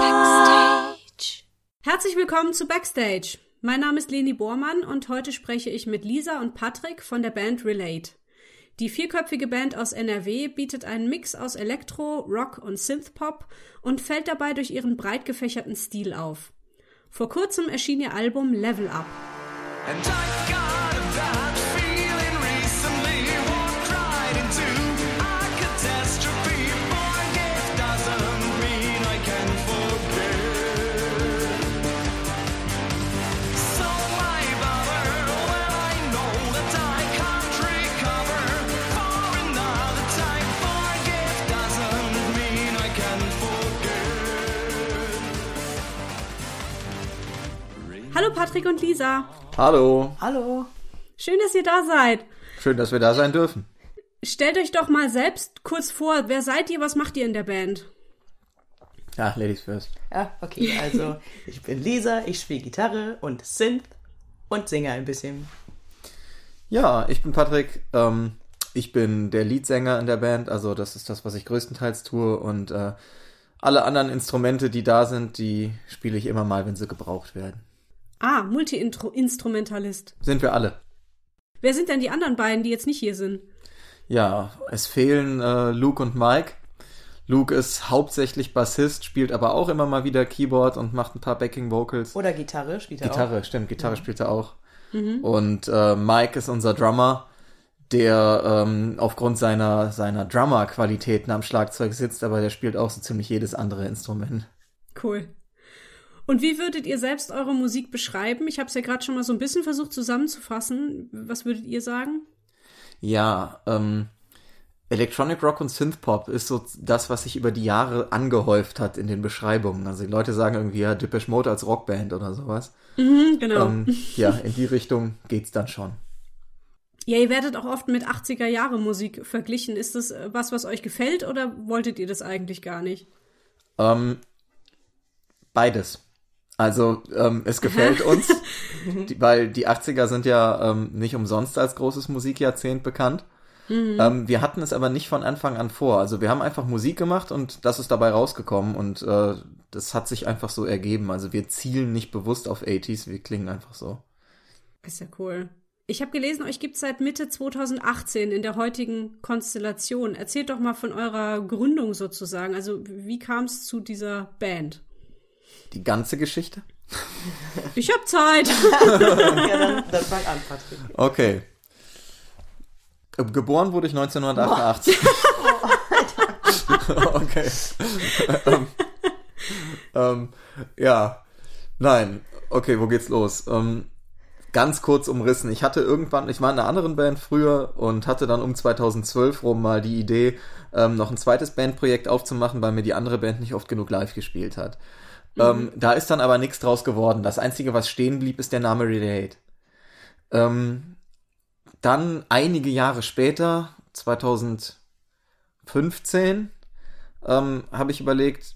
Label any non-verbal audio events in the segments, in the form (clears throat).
Backstage. Herzlich willkommen zu Backstage. Mein Name ist Leni Bormann und heute spreche ich mit Lisa und Patrick von der Band Relate. Die vierköpfige Band aus NRW bietet einen Mix aus Elektro, Rock und Synthpop und fällt dabei durch ihren breit gefächerten Stil auf. Vor kurzem erschien ihr Album Level Up. Hallo Patrick und Lisa. Hallo. Hallo. Schön, dass ihr da seid. Schön, dass wir da sein dürfen. Stellt euch doch mal selbst kurz vor, wer seid ihr, was macht ihr in der Band? Ja, Ladies first. Ja, okay, also (laughs) ich bin Lisa, ich spiele Gitarre und Synth und singe ein bisschen. Ja, ich bin Patrick. Ähm, ich bin der Leadsänger in der Band, also das ist das, was ich größtenteils tue und äh, alle anderen Instrumente, die da sind, die spiele ich immer mal, wenn sie gebraucht werden. Ah, Multi-Instrumentalist. Sind wir alle. Wer sind denn die anderen beiden, die jetzt nicht hier sind? Ja, es fehlen äh, Luke und Mike. Luke ist hauptsächlich Bassist, spielt aber auch immer mal wieder Keyboard und macht ein paar Backing Vocals. Oder Gitarre spielt er Gitarre, auch. stimmt, Gitarre ja. spielt er auch. Mhm. Und äh, Mike ist unser Drummer, der ähm, aufgrund seiner, seiner Drummer-Qualitäten am Schlagzeug sitzt, aber der spielt auch so ziemlich jedes andere Instrument. Cool. Und wie würdet ihr selbst eure Musik beschreiben? Ich habe es ja gerade schon mal so ein bisschen versucht zusammenzufassen. Was würdet ihr sagen? Ja, ähm, Electronic Rock und Synthpop ist so das, was sich über die Jahre angehäuft hat in den Beschreibungen. Also die Leute sagen irgendwie ja Depeche Mode als Rockband oder sowas. Mhm, genau. Ähm, ja, in die Richtung geht's dann schon. Ja, ihr werdet auch oft mit 80er Jahre Musik verglichen. Ist das was, was euch gefällt oder wolltet ihr das eigentlich gar nicht? Ähm, beides. Also ähm, es gefällt uns, (laughs) die, weil die 80er sind ja ähm, nicht umsonst als großes Musikjahrzehnt bekannt. Mhm. Ähm, wir hatten es aber nicht von Anfang an vor. Also wir haben einfach Musik gemacht und das ist dabei rausgekommen und äh, das hat sich einfach so ergeben. Also wir zielen nicht bewusst auf 80s, wir klingen einfach so. Ist ja cool. Ich habe gelesen, euch gibt es seit Mitte 2018 in der heutigen Konstellation. Erzählt doch mal von eurer Gründung sozusagen. Also wie kam es zu dieser Band? Die ganze Geschichte? (laughs) Ich hab Zeit. (laughs) ja, dann, dann fang an, Patrick. Okay. Geboren wurde ich 1988. (laughs) okay. ähm, ähm, ja. Nein. Okay, wo geht's los? Ähm, ganz kurz umrissen. Ich hatte irgendwann, ich war in einer anderen Band früher und hatte dann um 2012 rum mal die Idee, ähm, noch ein zweites Bandprojekt aufzumachen, weil mir die andere Band nicht oft genug live gespielt hat. Ähm, da ist dann aber nichts draus geworden. Das Einzige, was stehen blieb, ist der Name Relate. Ähm, dann einige Jahre später, 2015, ähm, habe ich überlegt,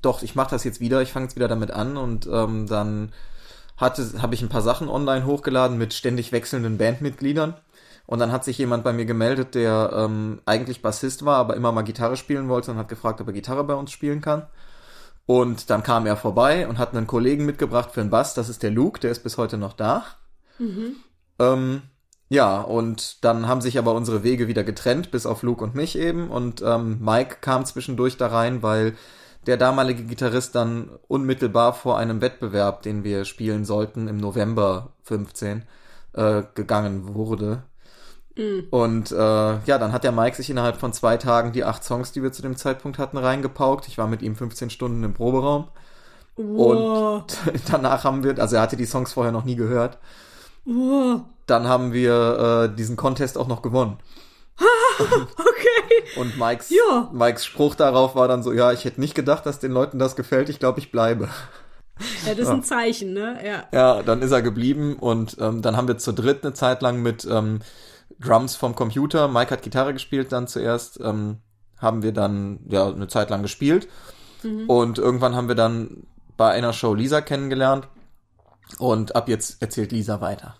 doch, ich mache das jetzt wieder, ich fange jetzt wieder damit an und ähm, dann hatte habe ich ein paar Sachen online hochgeladen mit ständig wechselnden Bandmitgliedern und dann hat sich jemand bei mir gemeldet, der ähm, eigentlich Bassist war, aber immer mal Gitarre spielen wollte und hat gefragt, ob er Gitarre bei uns spielen kann. Und dann kam er vorbei und hat einen Kollegen mitgebracht für den Bass, das ist der Luke, der ist bis heute noch da. Mhm. Ähm, ja, und dann haben sich aber unsere Wege wieder getrennt, bis auf Luke und mich eben. Und ähm, Mike kam zwischendurch da rein, weil der damalige Gitarrist dann unmittelbar vor einem Wettbewerb, den wir spielen sollten, im November 15, äh, gegangen wurde. Mhm. Und äh, ja, dann hat der Mike sich innerhalb von zwei Tagen die acht Songs, die wir zu dem Zeitpunkt hatten, reingepaukt. Ich war mit ihm 15 Stunden im Proberaum. Wow. Und (laughs) danach haben wir, also er hatte die Songs vorher noch nie gehört. Wow. Dann haben wir äh, diesen Contest auch noch gewonnen. (laughs) okay. Und Mikes, ja. Mikes Spruch darauf war dann so, ja, ich hätte nicht gedacht, dass den Leuten das gefällt, ich glaube, ich bleibe. Ja, das ist ein Zeichen, ne? Ja. Ja, dann ist er geblieben und ähm, dann haben wir zu dritt eine Zeit lang mit ähm, Drums vom Computer. Mike hat Gitarre gespielt dann zuerst. Ähm, haben wir dann ja eine Zeit lang gespielt. Mhm. Und irgendwann haben wir dann bei einer Show Lisa kennengelernt. Und ab jetzt erzählt Lisa weiter.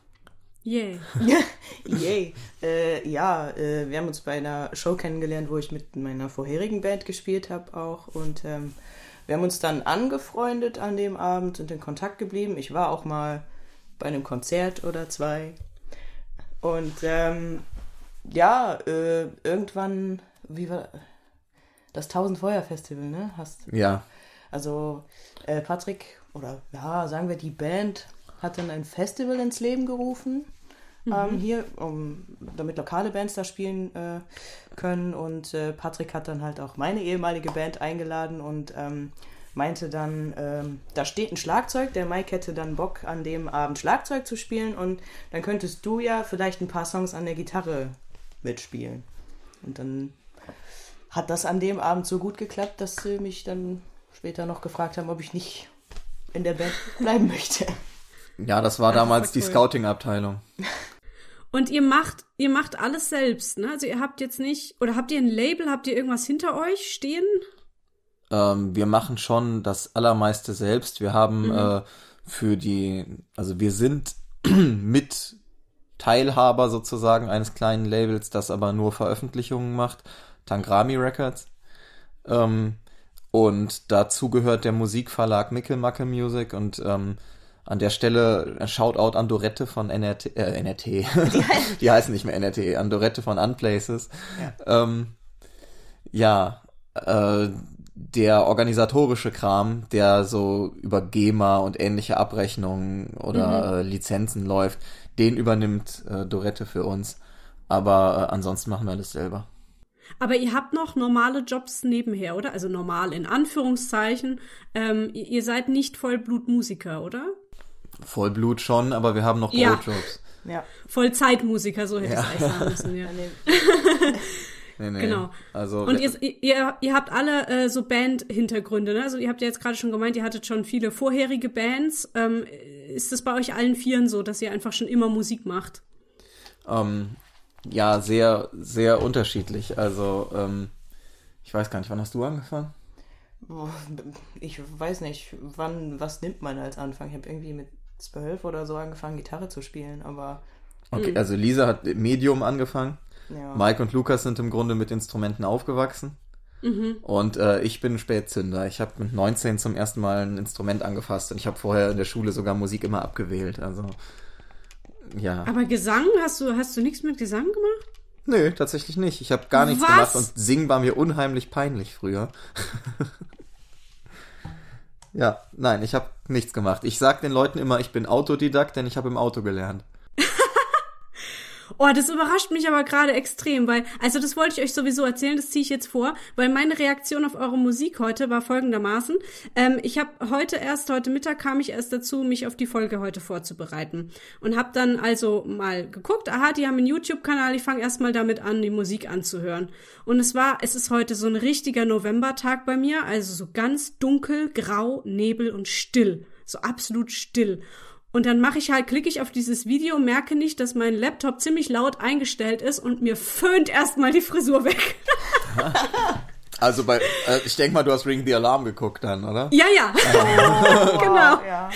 Yay. (laughs) Yay. Äh, ja, äh, wir haben uns bei einer Show kennengelernt, wo ich mit meiner vorherigen Band gespielt habe auch. Und ähm, wir haben uns dann angefreundet an dem Abend, sind in Kontakt geblieben. Ich war auch mal bei einem Konzert oder zwei. Und ähm, ja, äh, irgendwann, wie war das Tausend Feuer Festival, ne? Hast, Ja. also äh, Patrick, oder ja, sagen wir, die Band hat dann ein Festival ins Leben gerufen. Ähm, hier, um, damit lokale Bands da spielen äh, können. Und äh, Patrick hat dann halt auch meine ehemalige Band eingeladen und ähm, meinte dann, ähm, da steht ein Schlagzeug, der Mike hätte dann Bock an dem Abend Schlagzeug zu spielen und dann könntest du ja vielleicht ein paar Songs an der Gitarre mitspielen. Und dann hat das an dem Abend so gut geklappt, dass sie mich dann später noch gefragt haben, ob ich nicht in der Band (laughs) bleiben möchte. Ja, das war damals voll die cool. Scouting-Abteilung. Und ihr macht, ihr macht alles selbst, ne? Also ihr habt jetzt nicht, oder habt ihr ein Label, habt ihr irgendwas hinter euch stehen? Ähm, wir machen schon das Allermeiste selbst. Wir haben äh, für die, also wir sind (clears throat) mit Teilhaber sozusagen eines kleinen Labels, das aber nur Veröffentlichungen macht, Tangrami Records. Ähm, und dazu gehört der Musikverlag Mickelmacke Music und ähm, an der Stelle ein Shoutout an Dorette von NRT, äh, NRT. (laughs) Die, heißen nicht mehr NRT, an Dorette von Unplaces. Ja, ähm, ja äh, der organisatorische Kram, der so über GEMA und ähnliche Abrechnungen oder äh, Lizenzen läuft, den übernimmt äh, Dorette für uns. Aber äh, ansonsten machen wir alles selber. Aber ihr habt noch normale Jobs nebenher, oder? Also normal in Anführungszeichen. Ähm, ihr, seid nicht Vollblutmusiker, oder? Vollblut schon, aber wir haben noch Ja. Brotjobs. Ja. Vollzeitmusiker, so hätte ich Ja. es eigentlich sagen müssen. Ja. (laughs) (laughs) Nee, nee. Genau. Also Und ihr, ihr, ihr habt alle äh, so Band-Hintergründe, ne? Also ihr habt ja jetzt gerade schon gemeint, ihr hattet schon viele vorherige Bands. Ähm, ist das bei euch allen Vieren so, dass ihr einfach schon immer Musik macht? ähm, ja, sehr, sehr unterschiedlich. Also ähm, ich weiß gar nicht, wann hast du angefangen? Ich weiß nicht, wann, was nimmt man als Anfang? Ich habe irgendwie mit zwölf oder so angefangen, Gitarre zu spielen, aber Okay, also Lisa hat Medium angefangen. Ja. Mike und Lukas sind im Grunde mit Instrumenten aufgewachsen. Und äh, ich bin Spätzünder. Ich habe mit 19 zum ersten Mal ein Instrument angefasst und ich habe vorher in der Schule sogar Musik immer abgewählt. Also ja. Aber Gesang, hast du, hast du nichts mit Gesang gemacht? Nö, tatsächlich nicht. Ich habe gar nichts Was? gemacht und singen war mir unheimlich peinlich früher. (laughs) ja, nein, ich habe nichts gemacht. Ich sag den Leuten immer, ich bin Autodidakt, denn ich habe im Auto gelernt. Oh, das überrascht mich aber gerade extrem, weil, also das wollte ich euch sowieso erzählen, das ziehe ich jetzt vor, weil meine Reaktion auf eure Musik heute war folgendermaßen. Ähm, ich habe heute erst, heute Mittag kam ich erst dazu, mich auf die Folge heute vorzubereiten. Und habe dann also mal geguckt, aha, die haben einen YouTube-Kanal, ich fange erstmal damit an, die Musik anzuhören. Und es war, es ist heute so ein richtiger Novembertag bei mir, also so ganz dunkel, grau, Nebel und still. So absolut still. Und dann mache ich halt, klicke ich auf dieses Video, merke nicht, dass mein Laptop ziemlich laut eingestellt ist und mir föhnt erstmal die Frisur weg. (laughs) Also bei, äh, ich denke mal, du hast Ring the Alarm geguckt dann, oder? ja, ja. (laughs) genau. Ja.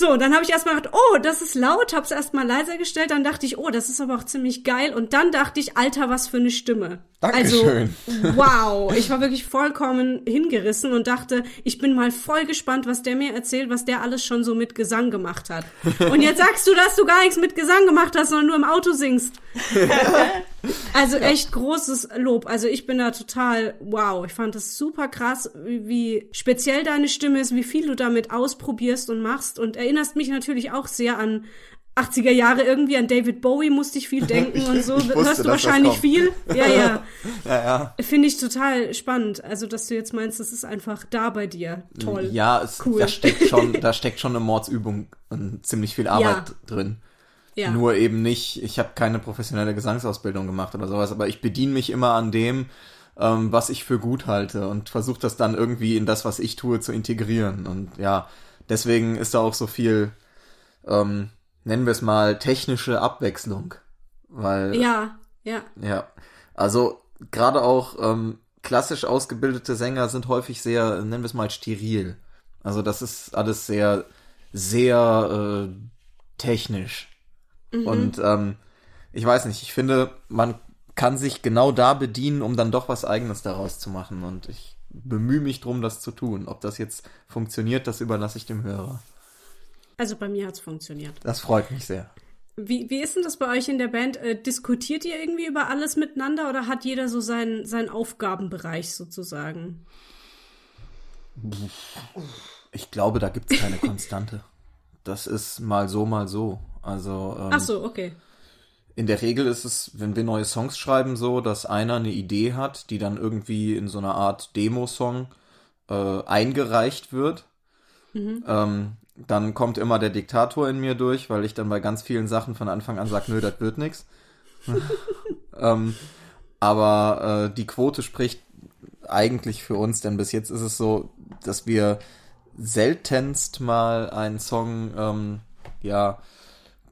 So, dann habe ich erstmal gedacht, oh, das ist laut, hab's erstmal leiser gestellt, dann dachte ich, oh, das ist aber auch ziemlich geil und dann dachte ich, Alter, was für eine Stimme. Dankeschön. Also, (laughs) wow, ich war wirklich vollkommen hingerissen und dachte, ich bin mal voll gespannt, was der mir erzählt, was der alles schon so mit Gesang gemacht hat. Und jetzt sagst du, dass du gar nichts mit Gesang gemacht hast, sondern nur im Auto singst. (laughs) Also echt großes Lob. Also ich bin da total, wow, ich fand das super krass, wie, speziell deine Stimme ist, wie viel du damit ausprobierst und machst und erinnerst mich natürlich auch sehr an 80er Jahre irgendwie, an David Bowie musste ich viel (laughs) denken und so. ich wusste, Hörst du wahrscheinlich viel? Ja, ja. (laughs) Ja, ja. Finde ich total spannend. Also, dass du jetzt meinst, das ist einfach da bei dir. Toll. Ja, es, Cool. da steckt schon, (laughs) da steckt schon eine Mordsübung und ziemlich viel Arbeit drin. Ja. Nur eben nicht, ich habe keine professionelle Gesangsausbildung gemacht oder sowas, aber ich bediene mich immer an dem, ähm, was ich für gut halte und versuche das dann irgendwie in das, was ich tue, zu integrieren. Und ja, deswegen ist da auch so viel, ähm, nennen wir es mal, technische Abwechslung. Weil ja, ja. ja, also gerade auch ähm, klassisch ausgebildete Sänger sind häufig sehr, nennen wir es mal, steril. Also das ist alles sehr, sehr äh, technisch. Mhm. Und ähm, ich weiß nicht, ich finde, man kann sich genau da bedienen, um dann doch was eigenes daraus zu machen. Und ich bemühe mich drum, das zu tun. Ob das jetzt funktioniert, das überlasse ich dem Hörer. Also bei mir hat es funktioniert. Das freut mich sehr. Wie, wie ist denn das bei euch in der Band? Äh, diskutiert ihr irgendwie über alles miteinander oder hat jeder so seinen, seinen Aufgabenbereich sozusagen? Ich glaube, da gibt es keine (laughs) Konstante. Das ist mal so, mal so. Also. Ähm, Ach so, okay. In der Regel ist es, wenn wir neue Songs schreiben, so, dass einer eine Idee hat, die dann irgendwie in so einer Art Demo-Song äh, eingereicht wird. Mhm. Ähm, dann kommt immer der Diktator in mir durch, weil ich dann bei ganz vielen Sachen von Anfang an sage, nö, das wird nix. (laughs) ähm, aber äh, die Quote spricht eigentlich für uns, denn bis jetzt ist es so, dass wir seltenst mal einen Song ähm, ja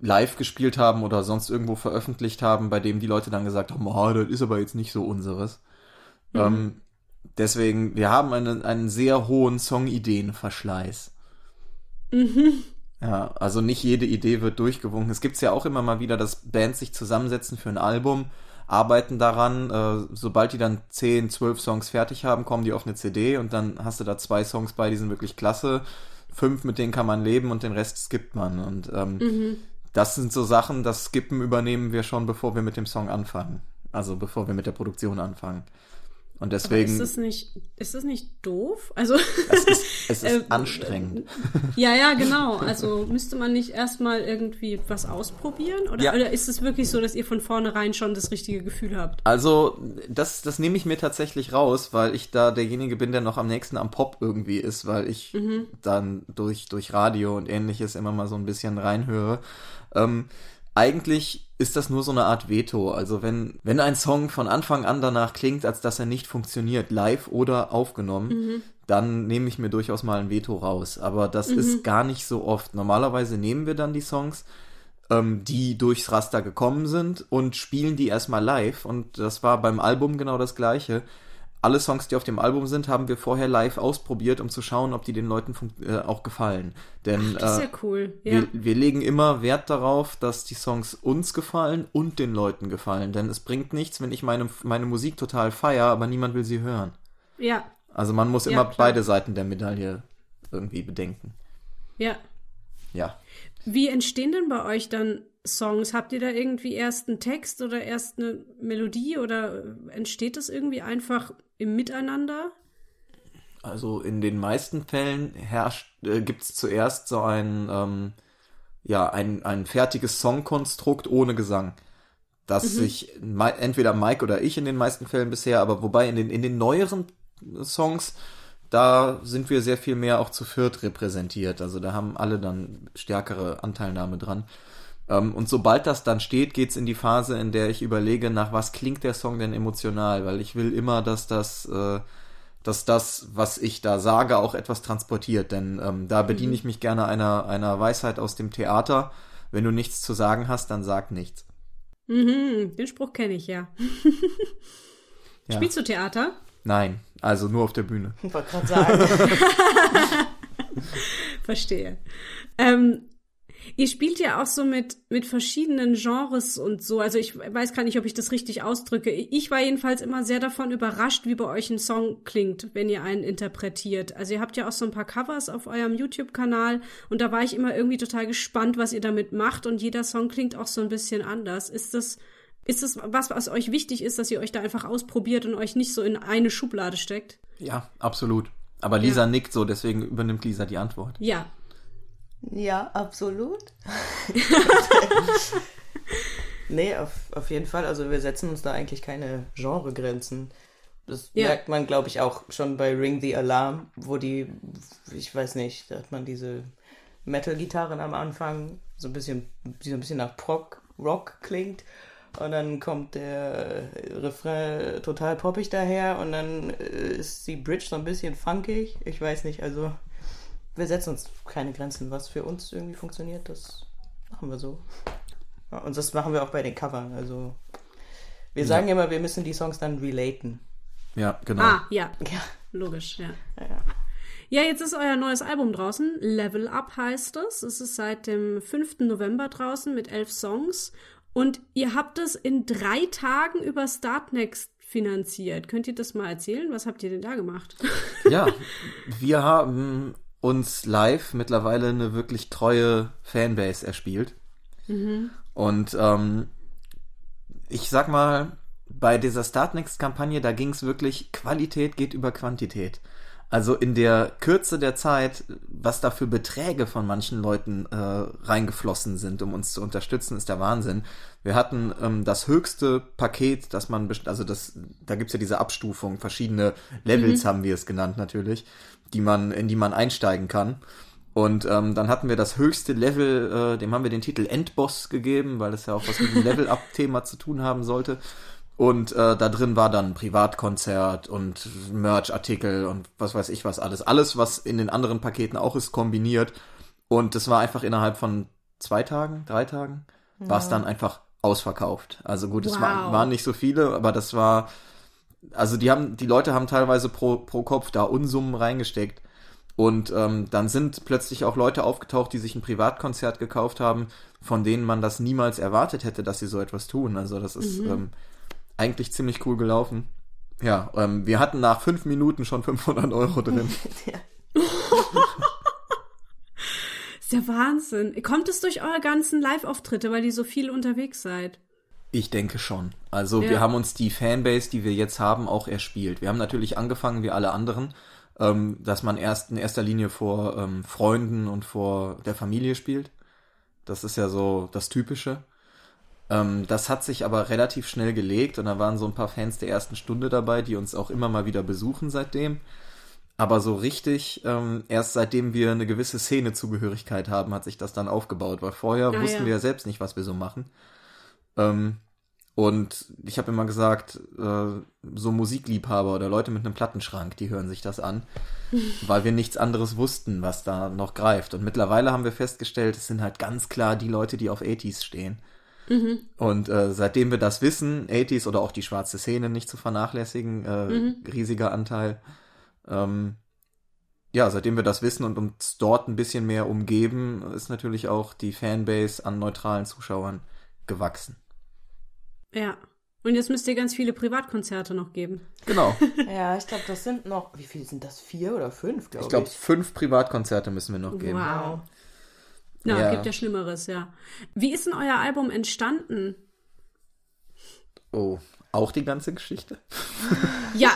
live gespielt haben oder sonst irgendwo veröffentlicht haben, bei dem die Leute dann gesagt haben, oh, das ist aber jetzt nicht so unseres. Mhm. Ähm, deswegen, wir haben einen, einen sehr hohen Songideenverschleiß. Mhm. Ja, also nicht jede Idee wird durchgewunken. Es gibt ja auch immer mal wieder, dass Bands sich zusammensetzen für ein Album, arbeiten daran. Äh, sobald die dann 10, 12 Songs fertig haben, kommen die auf eine CD und dann hast du da zwei Songs bei, die sind wirklich klasse. Fünf, mit denen kann man leben und den Rest skippt man. Und ähm, mhm. Das sind so Sachen, das Skippen übernehmen wir schon, bevor wir mit dem Song anfangen. Also bevor wir mit der Produktion anfangen. Und deswegen. Aber ist das nicht, ist das nicht doof? Also. Es ist, es (laughs) ist äh, anstrengend. Ja, ja, genau. Also müsste man nicht erstmal irgendwie was ausprobieren? Oder, ja. oder ist es wirklich so, dass ihr von vornherein schon das richtige Gefühl habt? Also, das, das nehme ich mir tatsächlich raus, weil ich da derjenige bin, der noch am nächsten am Pop irgendwie ist, weil ich mhm. dann durch, durch Radio und ähnliches immer mal so ein bisschen reinhöre. Ähm, eigentlich ist das nur so eine Art Veto. Also wenn, wenn ein Song von Anfang an danach klingt, als dass er nicht funktioniert, live oder aufgenommen, mhm. dann nehme ich mir durchaus mal ein Veto raus. Aber das mhm. ist gar nicht so oft. Normalerweise nehmen wir dann die Songs, ähm, die durchs Raster gekommen sind und spielen die erstmal live. Und das war beim Album genau das gleiche alle Songs, die auf dem Album sind, haben wir vorher live ausprobiert, um zu schauen, ob die den Leuten äh, auch gefallen. Denn Ach, das ist ja äh, cool. Ja. Wir, wir legen immer Wert darauf, dass die Songs uns gefallen und den Leuten gefallen. Denn es bringt nichts, wenn ich meine, meine Musik total feier, aber niemand will sie hören. Ja. Also man muss immer klar. beide Seiten der Medaille irgendwie bedenken. Ja. Ja. Wie entstehen denn bei euch dann Songs? Habt ihr da irgendwie erst einen Text oder erst eine Melodie oder entsteht das irgendwie einfach im Miteinander? Also in den meisten Fällen herrscht, äh, gibt es zuerst so ein, ähm, ja, ein, ein fertiges Songkonstrukt ohne Gesang. Das mhm. sich entweder Mike oder ich in den meisten Fällen bisher, aber wobei in den, in den neueren Songs, da sind wir sehr viel mehr auch zu viert repräsentiert. Also da haben alle dann stärkere Anteilnahme dran. Ähm, und sobald das dann steht, geht's in die Phase, in der ich überlege, nach was klingt der Song denn emotional, weil ich will immer, dass das, äh, dass das, was ich da sage, auch etwas transportiert. Denn ähm, da bediene mhm. ich mich gerne einer, einer Weisheit aus dem Theater. Wenn du nichts zu sagen hast, dann sag nichts. Mhm, den Spruch kenne ich ja. (laughs) ja. Spielst du Theater? Nein, also nur auf der Bühne. Ich wollte gerade sagen. (laughs) Verstehe. Ähm, Ihr spielt ja auch so mit, mit verschiedenen Genres und so. Also ich weiß gar nicht, ob ich das richtig ausdrücke. Ich war jedenfalls immer sehr davon überrascht, wie bei euch ein Song klingt, wenn ihr einen interpretiert. Also ihr habt ja auch so ein paar Covers auf eurem YouTube-Kanal und da war ich immer irgendwie total gespannt, was ihr damit macht und jeder Song klingt auch so ein bisschen anders. Ist das, ist das was, was euch wichtig ist, dass ihr euch da einfach ausprobiert und euch nicht so in eine Schublade steckt? Ja, absolut. Aber Lisa ja. nickt so, deswegen übernimmt Lisa die Antwort. Ja, ja, absolut. (laughs) nee, auf, auf jeden Fall. Also wir setzen uns da eigentlich keine Genregrenzen. Das ja. merkt man, glaube ich, auch schon bei Ring the Alarm, wo die, ich weiß nicht, da hat man diese Metal-Gitarren am Anfang, so ein bisschen, die so ein bisschen nach Prog, Rock klingt. Und dann kommt der Refrain total poppig daher und dann ist die Bridge so ein bisschen funkig. Ich weiß nicht, also wir setzen uns keine Grenzen. Was für uns irgendwie funktioniert, das machen wir so. Ja, und das machen wir auch bei den Covern. Also wir sagen ja. immer, wir müssen die Songs dann relaten. Ja, genau. Ah, ja. Ja. Logisch, ja. ja. Ja, jetzt ist euer neues Album draußen. Level Up heißt es. Es ist seit dem 5. November draußen mit elf Songs. Und ihr habt es in drei Tagen über Startnext finanziert. Könnt ihr das mal erzählen? Was habt ihr denn da gemacht? Ja, (laughs) wir haben uns live mittlerweile eine wirklich treue Fanbase erspielt. Mhm. Und ähm, ich sag mal, bei dieser Startnext-Kampagne, da ging es wirklich, Qualität geht über Quantität. Also in der Kürze der Zeit, was da für Beträge von manchen Leuten äh, reingeflossen sind, um uns zu unterstützen, ist der Wahnsinn. Wir hatten ähm, das höchste Paket, das man, also das, da gibt's ja diese Abstufung, verschiedene Levels mhm. haben wir es genannt natürlich, die man, in die man einsteigen kann. Und ähm, dann hatten wir das höchste Level, äh, dem haben wir den Titel Endboss gegeben, weil das ja auch was mit dem (laughs) Level-Up-Thema zu tun haben sollte. Und äh, da drin war dann Privatkonzert und Merch-Artikel und was weiß ich was alles. Alles, was in den anderen Paketen auch ist, kombiniert. Und das war einfach innerhalb von zwei Tagen, drei Tagen, ja. war es dann einfach ausverkauft. Also gut, wow. es war, waren nicht so viele, aber das war, also die haben, die Leute haben teilweise pro, pro Kopf da Unsummen reingesteckt. Und ähm, dann sind plötzlich auch Leute aufgetaucht, die sich ein Privatkonzert gekauft haben, von denen man das niemals erwartet hätte, dass sie so etwas tun. Also das ist mhm. ähm, eigentlich ziemlich cool gelaufen. Ja, ähm, wir hatten nach fünf Minuten schon 500 Euro drin. (laughs) ist der Wahnsinn. Kommt es durch eure ganzen Live-Auftritte, weil ihr so viel unterwegs seid? Ich denke schon. Also ja. wir haben uns die Fanbase, die wir jetzt haben, auch erspielt. Wir haben natürlich angefangen, wie alle anderen, ähm, dass man erst in erster Linie vor ähm, Freunden und vor der Familie spielt. Das ist ja so das Typische. Ähm, das hat sich aber relativ schnell gelegt und da waren so ein paar Fans der ersten Stunde dabei, die uns auch immer mal wieder besuchen seitdem. Aber so richtig, ähm, erst seitdem wir eine gewisse Szenezugehörigkeit haben, hat sich das dann aufgebaut, weil vorher ah, wussten ja. wir ja selbst nicht, was wir so machen. Ähm, und ich habe immer gesagt, äh, so Musikliebhaber oder Leute mit einem Plattenschrank, die hören sich das an, (laughs) weil wir nichts anderes wussten, was da noch greift. Und mittlerweile haben wir festgestellt, es sind halt ganz klar die Leute, die auf 80s stehen. Mhm. Und äh, seitdem wir das wissen, 80s oder auch die schwarze Szene nicht zu vernachlässigen, äh, mhm. riesiger Anteil. Ähm, ja, seitdem wir das wissen und uns dort ein bisschen mehr umgeben, ist natürlich auch die Fanbase an neutralen Zuschauern gewachsen. Ja. Und jetzt müsst ihr ganz viele Privatkonzerte noch geben. Genau. (laughs) ja, ich glaube, das sind noch, wie viele sind das? Vier oder fünf, glaube ich. Ich glaube, fünf Privatkonzerte müssen wir noch geben. Wow. Ja, ja, gibt ja Schlimmeres, ja. Wie ist denn euer Album entstanden? Oh, auch die ganze Geschichte? (laughs) ja,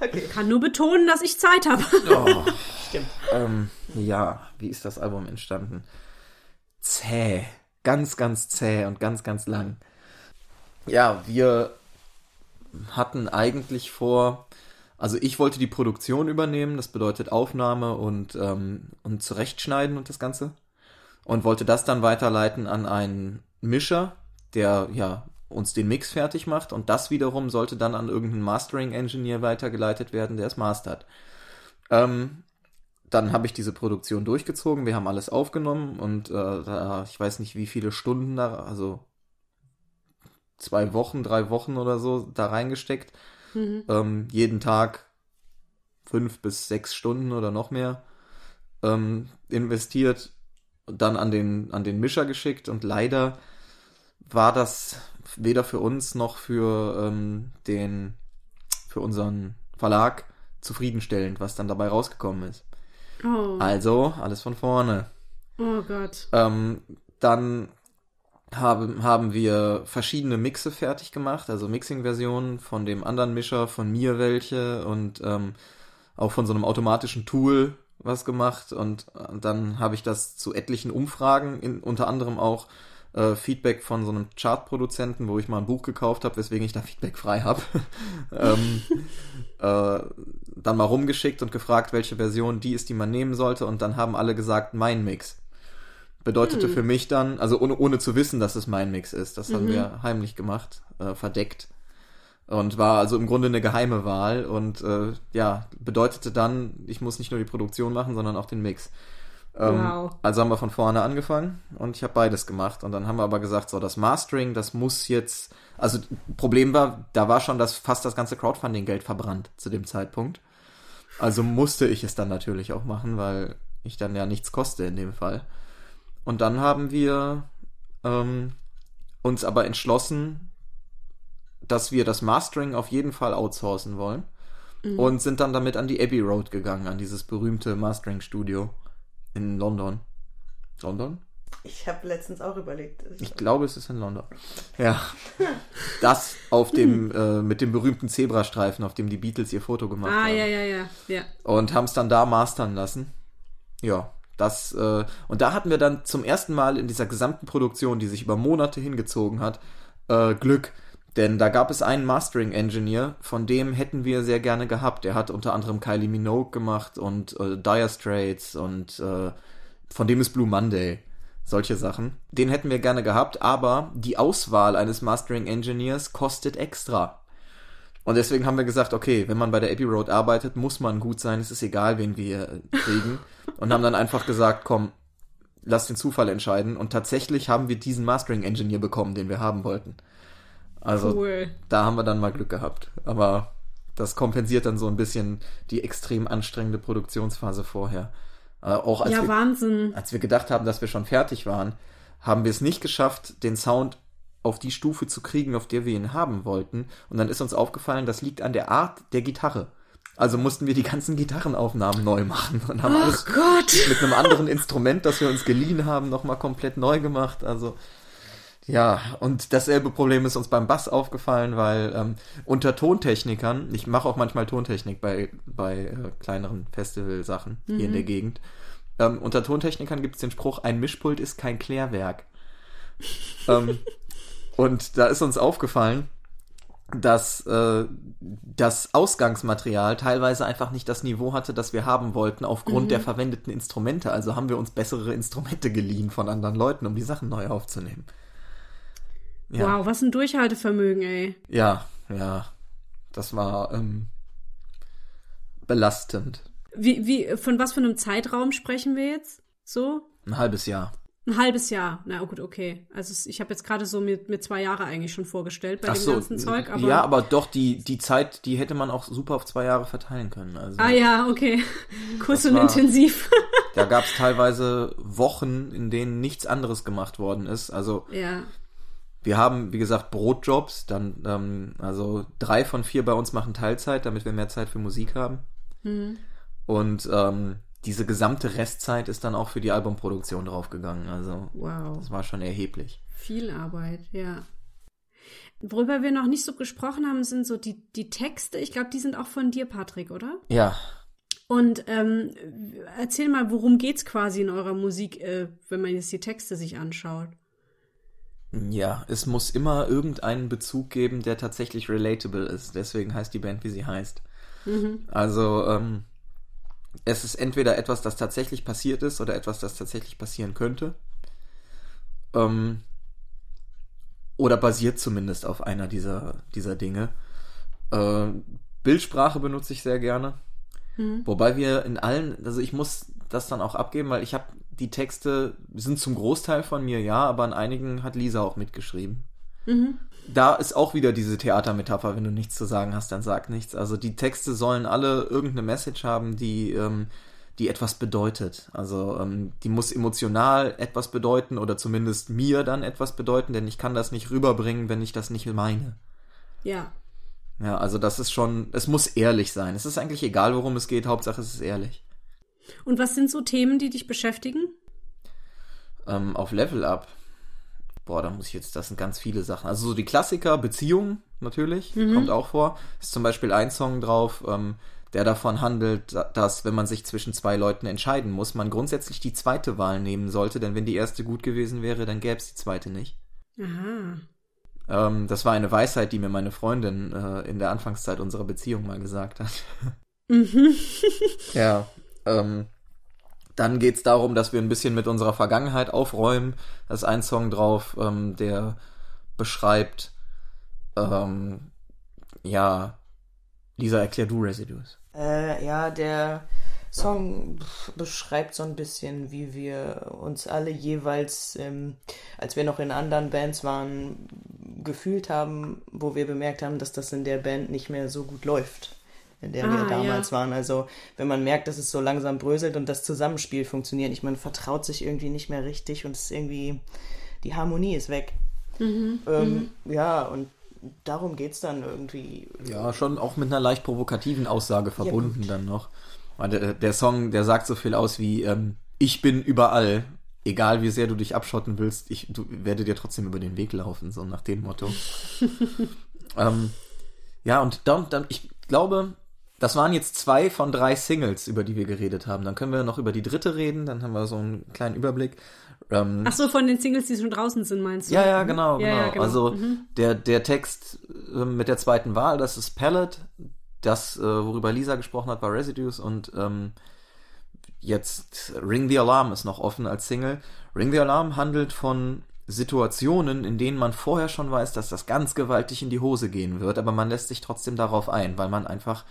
okay. kann nur betonen, dass ich Zeit habe. (laughs) oh, Stimmt. Ähm, ja, wie ist das Album entstanden? Zäh. Ganz, ganz zäh und ganz, ganz lang. Ja, wir hatten eigentlich vor, also ich wollte die Produktion übernehmen, das bedeutet Aufnahme und, ähm, und zurechtschneiden und das Ganze und wollte das dann weiterleiten an einen Mischer, der ja uns den Mix fertig macht und das wiederum sollte dann an irgendeinen Mastering Engineer weitergeleitet werden, der es mastert. Ähm, dann habe ich diese Produktion durchgezogen, wir haben alles aufgenommen und äh, da, ich weiß nicht wie viele Stunden da, also zwei Wochen, drei Wochen oder so da reingesteckt. Mhm. Ähm, jeden Tag fünf bis sechs Stunden oder noch mehr ähm, investiert dann an den, an den Mischer geschickt und leider war das weder für uns noch für ähm, den, für unseren Verlag zufriedenstellend, was dann dabei rausgekommen ist. Oh. Also, alles von vorne. Oh Gott. Ähm, dann haben, haben wir verschiedene Mixe fertig gemacht, also Mixing-Versionen von dem anderen Mischer, von mir welche und ähm, auch von so einem automatischen Tool, was gemacht und äh, dann habe ich das zu etlichen Umfragen, in, unter anderem auch äh, Feedback von so einem Chartproduzenten, wo ich mal ein Buch gekauft habe, weswegen ich da Feedback frei habe, (laughs) ähm, äh, dann mal rumgeschickt und gefragt, welche Version die ist, die man nehmen sollte und dann haben alle gesagt, mein Mix. Bedeutete hm. für mich dann, also ohne, ohne zu wissen, dass es mein Mix ist, das mhm. haben wir heimlich gemacht, äh, verdeckt und war also im Grunde eine geheime Wahl und äh, ja, bedeutete dann, ich muss nicht nur die Produktion machen, sondern auch den Mix. Ähm, wow. Also haben wir von vorne angefangen und ich habe beides gemacht und dann haben wir aber gesagt, so das Mastering, das muss jetzt, also Problem war, da war schon das fast das ganze Crowdfunding-Geld verbrannt zu dem Zeitpunkt. Also musste ich es dann natürlich auch machen, weil ich dann ja nichts koste in dem Fall. Und dann haben wir ähm, uns aber entschlossen, dass wir das Mastering auf jeden Fall outsourcen wollen. Mhm. Und sind dann damit an die Abbey Road gegangen, an dieses berühmte Mastering-Studio in London. London? Ich habe letztens auch überlegt. Ich glaube, es ist in London. Ja. Das auf (laughs) dem, äh, mit dem berühmten Zebrastreifen, auf dem die Beatles ihr Foto gemacht ah, haben. Ah, ja, ja, ja, ja. Und haben es dann da mastern lassen. Ja, das, äh, und da hatten wir dann zum ersten Mal in dieser gesamten Produktion, die sich über Monate hingezogen hat, äh, Glück. Denn da gab es einen Mastering Engineer, von dem hätten wir sehr gerne gehabt. Der hat unter anderem Kylie Minogue gemacht und äh, Dire Straits und äh, von dem ist Blue Monday solche Sachen. Den hätten wir gerne gehabt, aber die Auswahl eines Mastering Engineers kostet extra. Und deswegen haben wir gesagt, okay, wenn man bei der Abbey Road arbeitet, muss man gut sein, es ist egal, wen wir kriegen. (laughs) Und haben dann einfach gesagt, komm, lass den Zufall entscheiden. Und tatsächlich haben wir diesen Mastering Engineer bekommen, den wir haben wollten. Also cool. da haben wir dann mal Glück gehabt. Aber das kompensiert dann so ein bisschen die extrem anstrengende Produktionsphase vorher. Äh, auch als ja, wir, Wahnsinn. Als wir gedacht haben, dass wir schon fertig waren, haben wir es nicht geschafft, den Sound auf die Stufe zu kriegen, auf der wir ihn haben wollten. Und dann ist uns aufgefallen, das liegt an der Art der Gitarre. Also mussten wir die ganzen Gitarrenaufnahmen neu machen und haben oh alles Gott. mit einem anderen Instrument, das wir uns geliehen haben, nochmal komplett neu gemacht. Also ja, und dasselbe Problem ist uns beim Bass aufgefallen, weil ähm, unter Tontechnikern, ich mache auch manchmal Tontechnik bei, bei äh, kleineren Festivalsachen mhm. hier in der mhm. Gegend, ähm, unter Tontechnikern gibt es den Spruch, ein Mischpult ist kein Klärwerk. (laughs) ähm, und da ist uns aufgefallen, dass äh, das Ausgangsmaterial teilweise einfach nicht das Niveau hatte, das wir haben wollten, aufgrund mhm. der verwendeten Instrumente. Also haben wir uns bessere Instrumente geliehen von anderen Leuten, um die Sachen neu aufzunehmen. Ja. Wow, was ein Durchhaltevermögen, ey. Ja, ja. Das war ähm, belastend. Wie, wie, von was für einem Zeitraum sprechen wir jetzt? So? Ein halbes Jahr. Ein halbes Jahr. Na gut, okay. Also ich habe jetzt gerade so mit, mit zwei Jahre eigentlich schon vorgestellt bei Ach dem so, ganzen Zeug. Aber ja, aber doch, die, die Zeit, die hätte man auch super auf zwei Jahre verteilen können. Also, ah ja, okay. Kurz und war, intensiv. da gab es teilweise Wochen, in denen nichts anderes gemacht worden ist. Also ja wir haben, wie gesagt, Brotjobs, dann, ähm, also drei von vier bei uns machen Teilzeit, damit wir mehr Zeit für Musik haben. Mhm. Und ähm, diese gesamte Restzeit ist dann auch für die Albumproduktion draufgegangen. Also wow. das war schon erheblich. Viel Arbeit, ja. Worüber wir noch nicht so gesprochen haben, sind so die, die Texte. Ich glaube, die sind auch von dir, Patrick, oder? Ja. Und ähm, erzähl mal, worum geht's quasi in eurer Musik, äh, wenn man jetzt die Texte sich anschaut? Ja, es muss immer irgendeinen Bezug geben, der tatsächlich relatable ist. Deswegen heißt die Band, wie sie heißt. Mhm. Also, ähm, es ist entweder etwas, das tatsächlich passiert ist oder etwas, das tatsächlich passieren könnte. Ähm, oder basiert zumindest auf einer dieser, dieser Dinge. Äh, Bildsprache benutze ich sehr gerne. Mhm. Wobei wir in allen, also ich muss das dann auch abgeben, weil ich habe die Texte sind zum Großteil von mir, ja, aber an einigen hat Lisa auch mitgeschrieben. Mhm. Da ist auch wieder diese Theatermetapher, wenn du nichts zu sagen hast, dann sag nichts. Also die Texte sollen alle irgendeine Message haben, die, ähm, die etwas bedeutet. Also ähm, die muss emotional etwas bedeuten oder zumindest mir dann etwas bedeuten, denn ich kann das nicht rüberbringen, wenn ich das nicht meine. Ja. Ja, also das ist schon, es muss ehrlich sein. Es ist eigentlich egal, worum es geht, Hauptsache es ist ehrlich. Und was sind so Themen, die dich beschäftigen? Ähm, auf Level Up. Boah, da muss ich jetzt, das sind ganz viele Sachen. Also so die Klassiker, Beziehung natürlich, mhm. kommt auch vor. Ist zum Beispiel ein Song drauf, ähm, der davon handelt, dass wenn man sich zwischen zwei Leuten entscheiden muss, man grundsätzlich die zweite Wahl nehmen sollte, denn wenn die erste gut gewesen wäre, dann gäbe es die zweite nicht. Aha. Ähm, das war eine Weisheit, die mir meine Freundin äh, in der Anfangszeit unserer Beziehung mal gesagt hat. Mhm. (laughs) ja, ähm, dann geht es darum, dass wir ein bisschen mit unserer Vergangenheit aufräumen. Da ist ein Song drauf, ähm, der beschreibt, ähm, ja, Lisa, erklär du Residues. Äh, ja, der Song beschreibt so ein bisschen, wie wir uns alle jeweils, ähm, als wir noch in anderen Bands waren, gefühlt haben, wo wir bemerkt haben, dass das in der Band nicht mehr so gut läuft in der Ah, wir damals ja. waren. Also wenn man merkt, dass es so langsam bröselt und das Zusammenspiel funktioniert nicht, man vertraut sich irgendwie nicht mehr richtig und es ist irgendwie, die Harmonie ist weg. Ähm, Ja, und darum geht's dann irgendwie. Ja, schon auch mit einer leicht provokativen Aussage verbunden dann noch. Weil der, der Song, der sagt so viel aus wie, ähm, ich bin überall, egal wie sehr du dich abschotten willst, ich du, werde dir trotzdem über den Weg laufen, so nach dem Motto. (laughs) ähm, ja, und dann, dann, ich glaube, das waren jetzt zwei von drei Singles, über die wir geredet haben. Dann können wir noch über die dritte reden, dann haben wir so einen kleinen Überblick. Ähm, Ach so, von den Singles, die schon draußen sind, meinst du? ja, ja, genau, Ja, genau. ja, genau. Also der, der Text äh, mit der zweiten Wahl, das ist Palette. Das, äh, worüber Lisa gesprochen hat, war Residues und ähm, jetzt Ring the Alarm ist noch offen als Single. Ring the Alarm handelt von Situationen, in denen man vorher schon weiß, dass das ganz gewaltig in die Hose gehen wird, aber man lässt sich trotzdem darauf ein, weil man einfach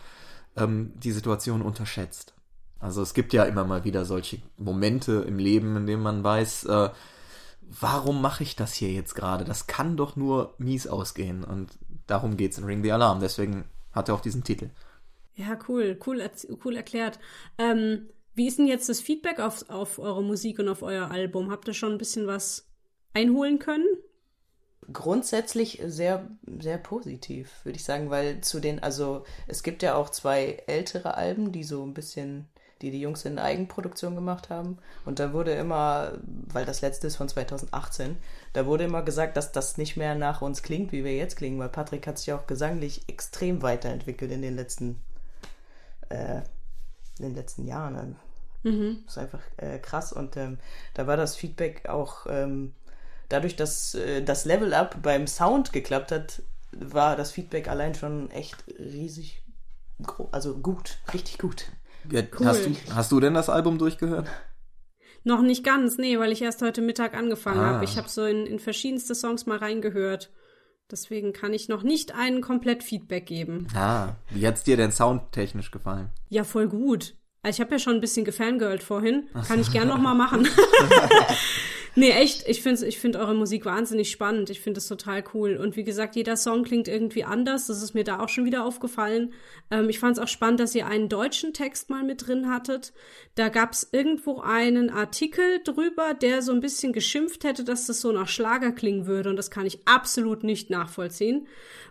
ähm, die Situation unterschätzt. Also es gibt ja immer mal wieder solche Momente im Leben, in denen man weiß, äh, warum mache ich das hier jetzt gerade? Das kann doch nur mies ausgehen. Und darum geht's in Ring the Alarm. Deswegen hat er auch diesen Titel. Ja, cool, cool, cool erklärt. Ähm, wie ist denn jetzt das Feedback auf, auf eure Musik und auf euer Album? Habt ihr schon ein bisschen was einholen können? Grundsätzlich sehr, sehr positiv, würde ich sagen, weil zu den, also es gibt ja auch zwei ältere Alben, die so ein bisschen, die die Jungs in Eigenproduktion gemacht haben. Und da wurde immer, weil das letzte ist von 2018, da wurde immer gesagt, dass das nicht mehr nach uns klingt, wie wir jetzt klingen, weil Patrick hat sich auch gesanglich extrem weiterentwickelt in den letzten, äh, in den letzten Jahren. Mhm. Das ist einfach äh, krass und ähm, da war das Feedback auch ähm, dadurch, dass äh, das Level Up beim Sound geklappt hat, war das Feedback allein schon echt riesig, also gut, richtig gut. Ja, hast, du, hast du denn das Album durchgehört? Noch nicht ganz, nee, weil ich erst heute Mittag angefangen Ah. habe. Ich habe so in, in verschiedenste Songs mal reingehört. Deswegen kann ich noch nicht einen komplett Feedback geben. Ah, wie hat's dir denn soundtechnisch gefallen? Ja, voll gut. Also ich habe ja schon ein bisschen gefangirlt vorhin. Kann ich gern noch mal machen. (laughs) (laughs) nee, echt. Ich finde ich find eure Musik wahnsinnig spannend. Ich finde es total cool. Und wie gesagt, jeder Song klingt irgendwie anders. Das ist mir da auch schon wieder aufgefallen. Ähm, ich fand es auch spannend, dass ihr einen deutschen Text mal mit drin hattet. Da gab es irgendwo einen Artikel drüber, der so ein bisschen geschimpft hätte, dass das so nach Schlager klingen würde. Und das kann ich absolut nicht nachvollziehen.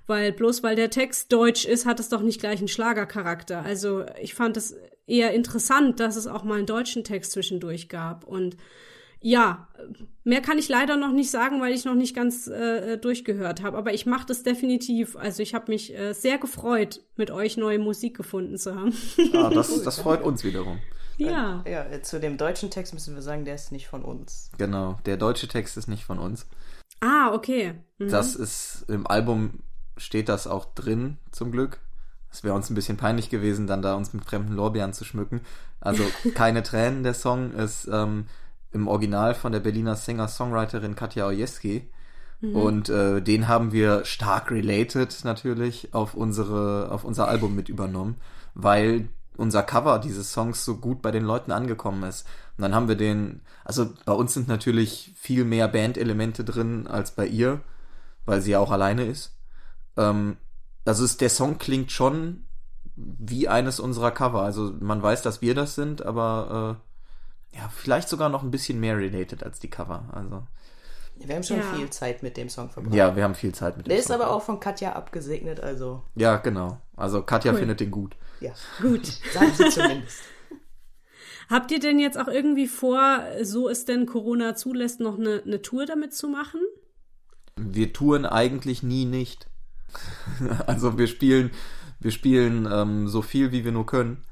Weil bloß weil der Text deutsch ist, hat es doch nicht gleich einen Schlagercharakter. Also ich fand es eher interessant, dass es auch mal einen deutschen Text zwischendurch gab. Und ja, mehr kann ich leider noch nicht sagen, weil ich noch nicht ganz äh, durchgehört habe. Aber ich mache das definitiv. Also ich habe mich äh, sehr gefreut, mit euch neue Musik gefunden zu haben. Ah, das, (laughs) das freut uns wiederum. ja. Ja, äh, zu dem deutschen Text müssen wir sagen, der ist nicht von uns. Genau, der deutsche Text ist nicht von uns. Ah, okay. Mhm. Das ist im Album steht das auch drin, zum Glück. Es wäre uns ein bisschen peinlich gewesen, dann da uns mit fremden Lorbeeren zu schmücken. Also (laughs) keine Tränen, der Song ist ähm, im Original von der Berliner Singer-Songwriterin Katja Ojeski. Und äh, den haben wir stark related natürlich auf unsere, auf unser Album mit übernommen, weil unser Cover dieses Songs so gut bei den Leuten angekommen ist. Und dann haben wir den, also bei uns sind natürlich viel mehr Bandelemente drin als bei ihr, weil sie ja auch alleine ist. Ähm, also ist, der Song klingt schon wie eines unserer Cover. Also man weiß, dass wir das sind, aber äh, ja, vielleicht sogar noch ein bisschen mehr related als die Cover. Also Wir haben schon Ja. viel Zeit mit dem Song verbracht. ja, wir haben viel Zeit mit dem Der ist Song. aber auch von Katja abgesegnet, also Ja, genau. Also Katja Cool. findet den gut. ja, Gut. (laughs) sagen sie zumindest. Habt ihr denn jetzt auch irgendwie vor, so es denn Corona zulässt, noch eine, eine Tour damit zu machen? Wir touren eigentlich nie nicht. (laughs) also wir spielen, wir spielen ähm, so viel, wie wir nur können.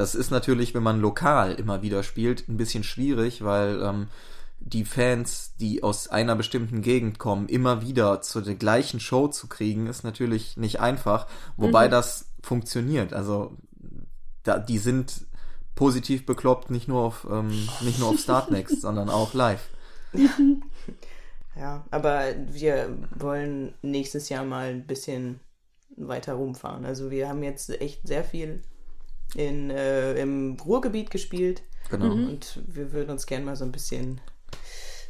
Das ist natürlich, wenn man lokal immer wieder spielt, ein bisschen schwierig, weil ähm, die Fans, die aus einer bestimmten Gegend kommen, immer wieder zu der gleichen Show zu kriegen, ist natürlich nicht einfach. Wobei das funktioniert. Also da, die sind positiv bekloppt, nicht nur auf ähm, nicht nur auf Startnext, (laughs) sondern auch live. Ja, aber wir wollen nächstes Jahr mal ein bisschen weiter rumfahren. Also wir haben jetzt echt sehr viel in, äh, im Ruhrgebiet gespielt Genau. und wir würden uns gerne mal so ein bisschen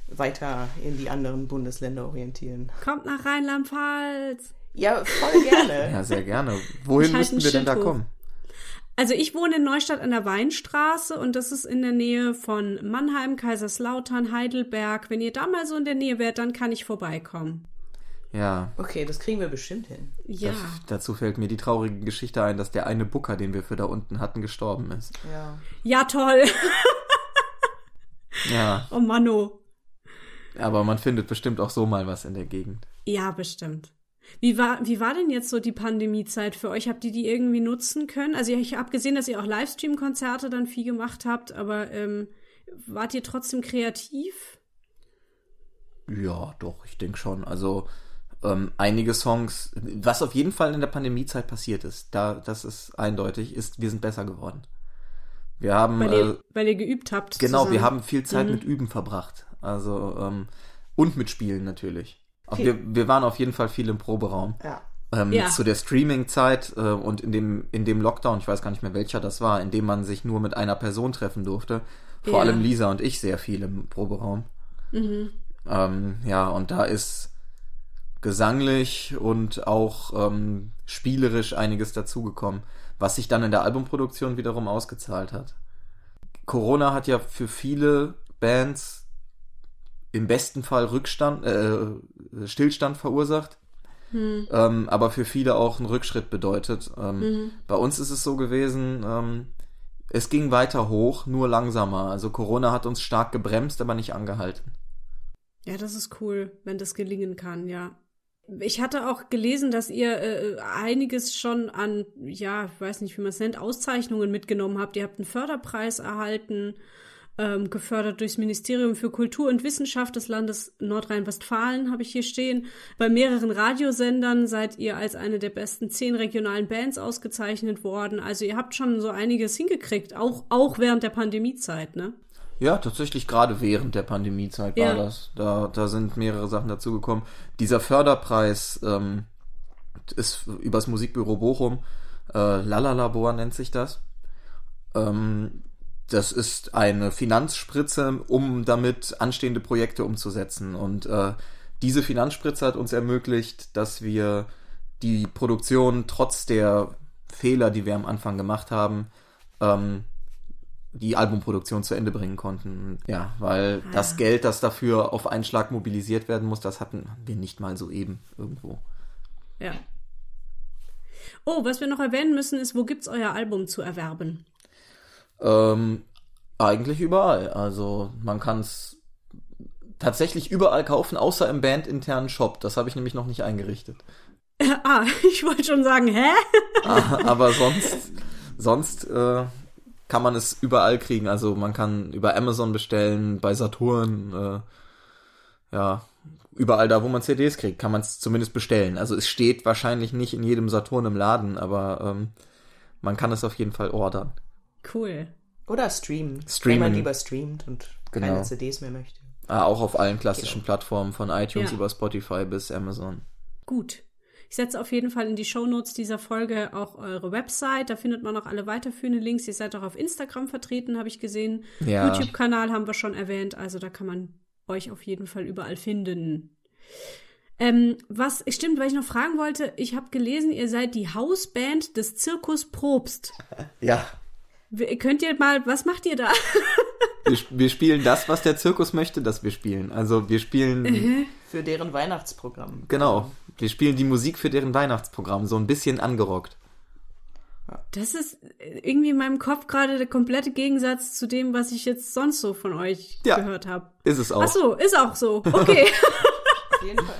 weiter in die anderen Bundesländer orientieren. Kommt nach Rheinland-Pfalz. Ja, voll gerne. (laughs) Ja, sehr gerne. Wohin Ich halte müssten wir denn da hoch. kommen? Also ich wohne in Neustadt an der Weinstraße und das ist in der Nähe von Mannheim, Kaiserslautern, Heidelberg. Wenn ihr da mal so in der Nähe wärt, dann kann ich vorbeikommen. Ja. Okay, das kriegen wir bestimmt hin. Ja. Da, dazu fällt mir die traurige Geschichte ein, dass der eine Booker, den wir für da unten hatten, gestorben ist. Ja. Ja, toll. (laughs) Ja, Oh Manno. aber man findet bestimmt auch so mal was in der Gegend. Ja, bestimmt. Wie war, wie war denn jetzt so die Pandemiezeit für euch? Habt ihr die irgendwie nutzen können? Also ich habe gesehen, dass ihr auch Livestream-Konzerte dann viel gemacht habt, aber ähm, wart ihr trotzdem kreativ? Ja, doch, ich denke schon. Also ähm, einige Songs, was auf jeden Fall in der Pandemiezeit passiert ist, da das ist eindeutig, ist, wir sind besser geworden. Wir haben Weil, äh, ihr, weil ihr geübt habt. genau, wir zusammen. haben viel Zeit mit Üben verbracht. Also ähm, und mit Spielen natürlich. Aber wir, wir waren auf jeden Fall viel im Proberaum. Ja. Ähm, Ja. Zu der Streaming-Zeit äh, und in dem, in dem Lockdown, ich weiß gar nicht mehr welcher das war, in dem man sich nur mit einer Person treffen durfte. Vor Ja. allem Lisa und ich sehr viel im Proberaum. Ähm, ja, und da ist gesanglich und auch ähm, spielerisch einiges dazugekommen, was sich dann in der Albumproduktion wiederum ausgezahlt hat. Corona hat ja für viele Bands im besten Fall Rückstand, äh, Stillstand verursacht, ähm, aber für viele auch einen Rückschritt bedeutet. Ähm, Bei uns ist es so gewesen, ähm, es ging weiter hoch, nur langsamer. Also Corona hat uns stark gebremst, aber nicht angehalten. Ja, das ist cool, wenn das gelingen kann, ja. Ich hatte auch gelesen, dass ihr äh, einiges schon an, ja, ich weiß nicht, wie man es nennt, Auszeichnungen mitgenommen habt. Ihr habt einen Förderpreis erhalten, ähm, gefördert durchs Ministerium für Kultur und Wissenschaft des Landes Nordrhein-Westfalen, habe ich hier stehen. Bei mehreren Radiosendern seid ihr als eine der besten zehn regionalen Bands ausgezeichnet worden. Also ihr habt schon so einiges hingekriegt, auch, auch während der Pandemiezeit, ne? Ja, tatsächlich gerade während der Pandemiezeit war Ja. das. Da, da sind mehrere Sachen dazugekommen. Dieser Förderpreis ähm, ist übers Musikbüro Bochum, äh, Lalalabor nennt sich das. Ähm, das ist eine Finanzspritze, um damit anstehende Projekte umzusetzen. Und äh, diese Finanzspritze hat uns ermöglicht, dass wir die Produktion trotz der Fehler, die wir am Anfang gemacht haben, ähm, die Albumproduktion zu Ende bringen konnten. Ja, weil das Geld, das dafür auf einen Schlag mobilisiert werden muss, das hatten wir nicht mal so eben irgendwo. Ja. Oh, was wir noch erwähnen müssen, ist, wo gibt's euer Album zu erwerben? Ähm, eigentlich überall. Also man kann es tatsächlich überall kaufen, außer im bandinternen Shop. Das habe ich nämlich noch nicht eingerichtet. (laughs) ah, ich wollte schon sagen, hä? (laughs) Aber sonst, sonst äh, kann man es überall kriegen. Also man kann über Amazon bestellen, bei Saturn, äh, ja, überall da, wo man CDs kriegt, kann man es zumindest bestellen. Also es steht wahrscheinlich nicht in jedem Saturn im Laden, aber ähm, man kann es auf jeden Fall ordern. Cool. Oder streamen. Streamen. Wenn man lieber streamt und Genau. keine CDs mehr möchte. Ah, auch auf allen klassischen Plattformen, von iTunes Ja. über Spotify bis Amazon. Gut. Ich setze auf jeden Fall in die Shownotes dieser Folge auch eure Website. Da findet man auch alle weiterführenden Links. Ihr seid auch auf Instagram vertreten, habe ich gesehen. Ja. YouTube-Kanal haben wir schon erwähnt. Also da kann man euch auf jeden Fall überall finden. Ähm, was, stimmt, weil ich noch fragen wollte, ich habe gelesen, ihr seid die Hausband des Zirkus Probst. (laughs) Ja. Könnt ihr mal, was macht ihr da? Wir, wir spielen das, was der Zirkus möchte, dass wir spielen. Also wir spielen, Für deren Weihnachtsprogramm. genau, wir spielen die Musik für deren Weihnachtsprogramm, so ein bisschen angerockt. Das ist irgendwie in meinem Kopf gerade der komplette Gegensatz zu dem, was ich jetzt sonst so von euch Ja. gehört habe. Ist es auch. Ach so, ist auch so. Okay. (laughs) Auf jeden Fall.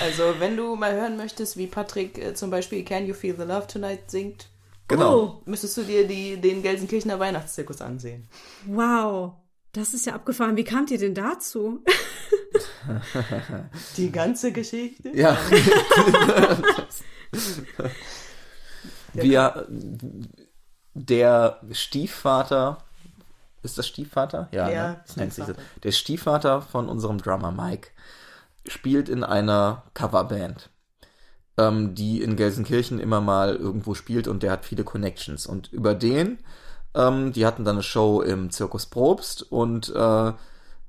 Also, wenn du mal hören möchtest, wie Patrick äh, zum Beispiel Can You Feel the Love Tonight singt, Genau. Oh, müsstest du dir die, den Gelsenkirchener Weihnachtszirkus ansehen. wow. Das ist ja abgefahren. Wie kamt ihr denn dazu? (laughs) Die ganze Geschichte? Ja. (laughs) wir, der Stiefvater, ist das Stiefvater? Ja, Ja, ne? das nennt sich so. Stiefvater. Der Stiefvater von unserem Drummer Mike spielt in einer Coverband, ähm, die in Gelsenkirchen immer mal irgendwo spielt und der hat viele Connections. Und über den, ähm, die hatten dann eine Show im Zirkus Probst und äh,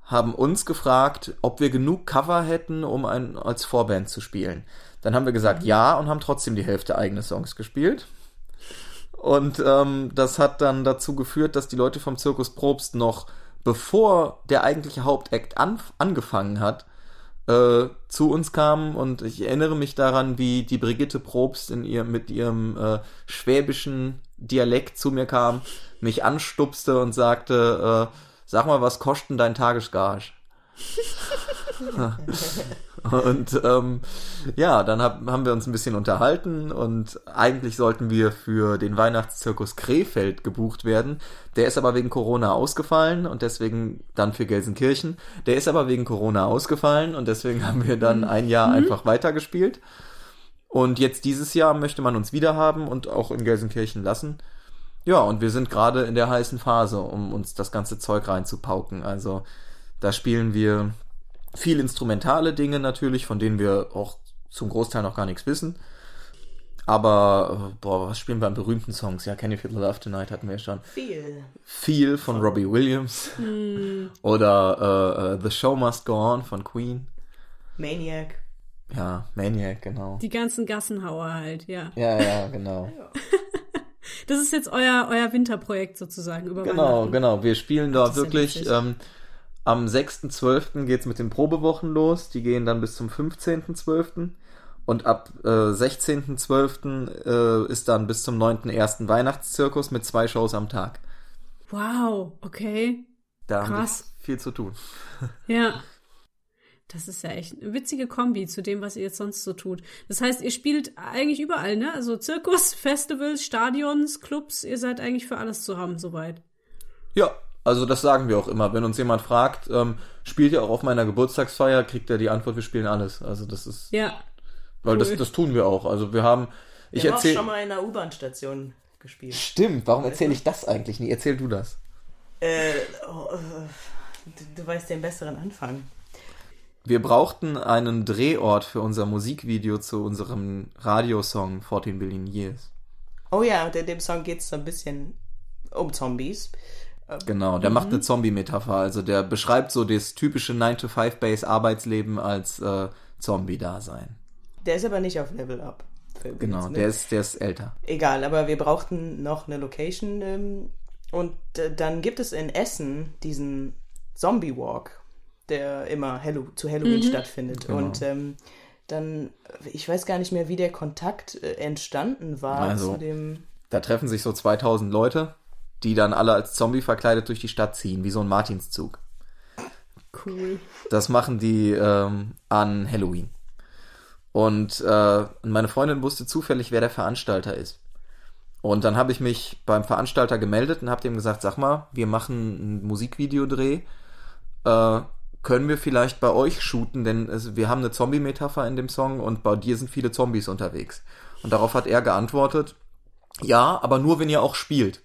haben uns gefragt, ob wir genug Cover hätten, um ein, als Vorband zu spielen. Dann haben wir gesagt ja und haben trotzdem die Hälfte eigene Songs gespielt. Und ähm, das hat dann dazu geführt, dass die Leute vom Zirkus Probst noch, bevor der eigentliche Hauptakt an, angefangen hat, äh, zu uns kamen und ich erinnere mich daran, wie die Brigitte Probst in ihr, mit ihrem äh, schwäbischen Dialekt zu mir kam, mich anstupste und sagte, äh, sag mal, was kostet denn dein Tagesgage? (laughs) und ähm, ja, dann hab, haben wir uns ein bisschen unterhalten und eigentlich sollten wir für den Weihnachtszirkus Krefeld gebucht werden. Der ist aber wegen Corona ausgefallen und deswegen dann für Gelsenkirchen. Der ist aber wegen Corona ausgefallen und deswegen haben wir dann ein Jahr mhm. einfach weitergespielt. Und jetzt dieses Jahr möchte man uns wieder haben und auch in Gelsenkirchen lassen. Ja, und wir sind gerade in der heißen Phase, um uns das ganze Zeug reinzupauken. Also da spielen wir viel instrumentale Dinge natürlich, von denen wir auch zum Großteil noch gar nichts wissen. Aber, boah, was spielen wir an berühmten Songs? Ja, Can You Feel the Love Tonight hatten wir schon. Viel. Viel von Robbie Williams. Mm. (laughs) Oder uh, uh, The Show Must Go On von Queen. Maniac. Ja, Maniac, genau. Die ganzen Gassenhauer halt, ja. Ja, ja, genau. (laughs) das ist jetzt euer, euer Winterprojekt sozusagen über Genau, genau. Wir spielen da wirklich ähm, am 6.12. geht's mit den Probewochen los. Die gehen dann bis zum 15.12. Und ab äh, 16.12. Äh, ist dann bis zum 9.1. Weihnachtszirkus mit zwei Shows am Tag. Wow, okay. Da Krass. haben wir viel zu tun. (laughs) Ja. Das ist ja echt eine witzige Kombi zu dem, was ihr jetzt sonst so tut. Das heißt, ihr spielt eigentlich überall, ne? Also Zirkus, (laughs) Festivals, Stadions, Clubs, ihr seid eigentlich für alles zu haben, soweit. Ja, also das sagen wir auch immer. Wenn uns jemand fragt, ähm, spielt ihr auch auf meiner Geburtstagsfeier, kriegt er die Antwort, wir spielen alles. Also das ist. Ja. Weil cool. das, das tun wir auch. Also wir haben. Ich erzähle. schon mal in einer U-Bahn-Station gespielt. Stimmt. Warum erzähle ich das eigentlich nie? Erzähl du das. Äh, oh, äh, du, du weißt den besseren Anfang. Wir brauchten einen Drehort für unser Musikvideo zu unserem Radiosong 14 Billion Years. Oh ja, und in dem Song geht es so ein bisschen um Zombies. Genau, der mhm. macht eine Zombie-Metapher. Also der beschreibt so das typische 9-to-5-Base-Arbeitsleben als äh, Zombie-Dasein. Der ist aber nicht auf Level Up. Genau, ne? der, ist, der ist älter. Egal, aber wir brauchten noch eine Location. Ähm, und äh, dann gibt es in Essen diesen Zombie Walk, der immer Hallo zu Halloween mhm. stattfindet. Genau. Und ähm, dann, ich weiß gar nicht mehr, wie der Kontakt äh, entstanden war also, zu dem. Da treffen sich so 2000 Leute die dann alle als Zombie verkleidet durch die Stadt ziehen, wie so ein Martinszug. Cool. Das machen die ähm, an Halloween. Und äh, meine Freundin wusste zufällig, wer der Veranstalter ist. Und dann habe ich mich beim Veranstalter gemeldet und habe dem gesagt, sag mal, wir machen ein Musikvideodreh. Äh, können wir vielleicht bei euch shooten, denn es, wir haben eine Zombie-Metapher in dem Song und bei dir sind viele Zombies unterwegs. Und darauf hat er geantwortet, ja, aber nur wenn ihr auch spielt.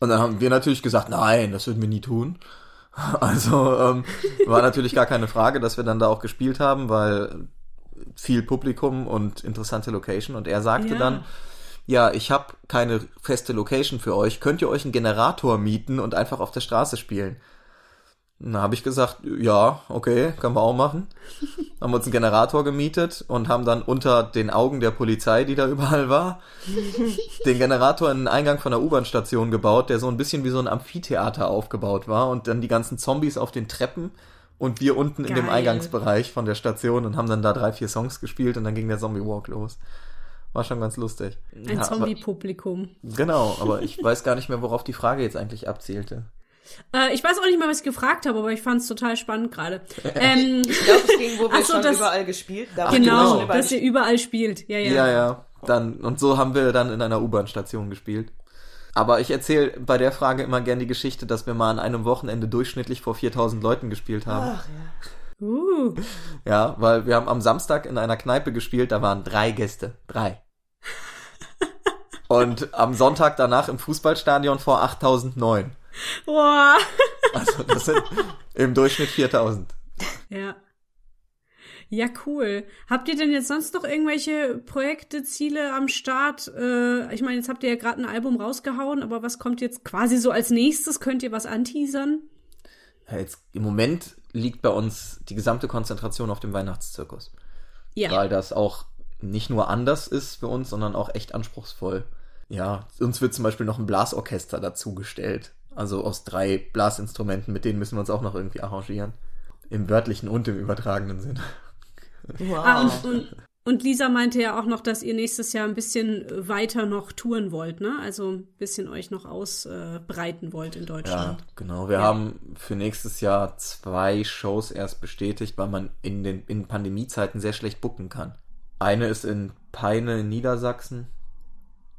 Und dann haben wir natürlich gesagt, nein, das würden wir nie tun. (laughs) Also ähm, war natürlich gar keine Frage, dass wir dann da auch gespielt haben, weil viel Publikum und interessante Location. Und er sagte ja. dann, ja, ich habe keine feste Location für euch. Könnt ihr euch einen Generator mieten und einfach auf der Straße spielen? Da habe ich gesagt, ja, okay, können wir auch machen. (laughs) haben uns einen Generator gemietet und haben dann unter den Augen der Polizei, die da überall war, (laughs) den Generator in den Eingang von der U-Bahn-Station gebaut, der so ein bisschen wie so ein Amphitheater aufgebaut war und dann die ganzen Zombies auf den Treppen und wir unten Geil. in dem Eingangsbereich von der Station und haben dann da drei, vier Songs gespielt und dann ging der Zombie-Walk los. War schon ganz lustig. Ein ja, Zombie-Publikum. Genau, aber ich weiß gar nicht mehr, worauf die Frage jetzt eigentlich abzielte. Äh, ich weiß auch nicht mal, was ich gefragt habe, aber ich fand es total spannend gerade. (laughs) Ähm, ich glaube, es ging, wo wir (laughs) so, schon das, überall gespielt haben. Genau, genau, dass ihr überall spielt. Ja, ja. Ja, ja. Dann, und so haben wir dann in einer U-Bahn-Station gespielt. Aber ich erzähle bei der Frage immer gern die Geschichte, dass wir mal an einem Wochenende durchschnittlich vor 4000 Leuten gespielt haben. Ach ja. Uh. Ja, weil wir haben am Samstag in einer Kneipe gespielt, da waren drei Gäste. Drei. (laughs) Und am Sonntag danach im Fußballstadion vor 8009. Boah. Also das sind im Durchschnitt 4000. Ja. Ja, cool. Habt ihr denn jetzt sonst noch irgendwelche Projekte, Ziele am Start? Äh, ich meine, jetzt habt ihr ja gerade ein Album rausgehauen, aber was kommt jetzt quasi so als nächstes? Könnt ihr was anteasern? Ja, jetzt im Moment liegt bei uns die gesamte Konzentration auf dem Weihnachtszirkus. Ja. Weil das auch nicht nur anders ist für uns, sondern auch echt anspruchsvoll. Ja, uns wird zum Beispiel noch ein Blasorchester dazugestellt. Also aus drei Blasinstrumenten, mit denen müssen wir uns auch noch irgendwie arrangieren. Im wörtlichen und im übertragenen Sinne. Wow. Ah, und, und, und, Lisa meinte ja auch noch, dass ihr nächstes Jahr ein bisschen weiter noch touren wollt, ne? Also ein bisschen euch noch ausbreiten äh, wollt in Deutschland. Ja, genau. Wir ja. haben für nächstes Jahr zwei Shows erst bestätigt, weil man in den in Pandemiezeiten sehr schlecht bucken kann. Eine ist in Peine in Niedersachsen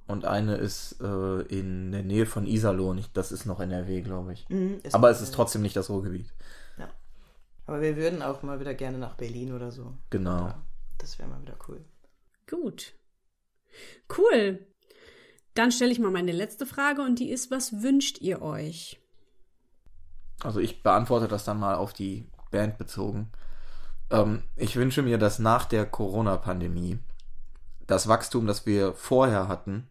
und eine ist äh, in der Nähe von Iserlohn. Das ist noch NRW, glaube ich. Mhm, Aber es ist trotzdem nicht das Ruhrgebiet. Ja. Aber wir würden auch mal wieder gerne nach Berlin oder so. Genau. Ja, das wäre mal wieder cool. Gut. Cool. Dann stelle ich mal meine letzte Frage und die ist, was wünscht ihr euch? Also ich beantworte das dann mal auf die Band bezogen. Ähm, ich wünsche mir, dass nach der Corona-Pandemie das Wachstum, das wir vorher hatten,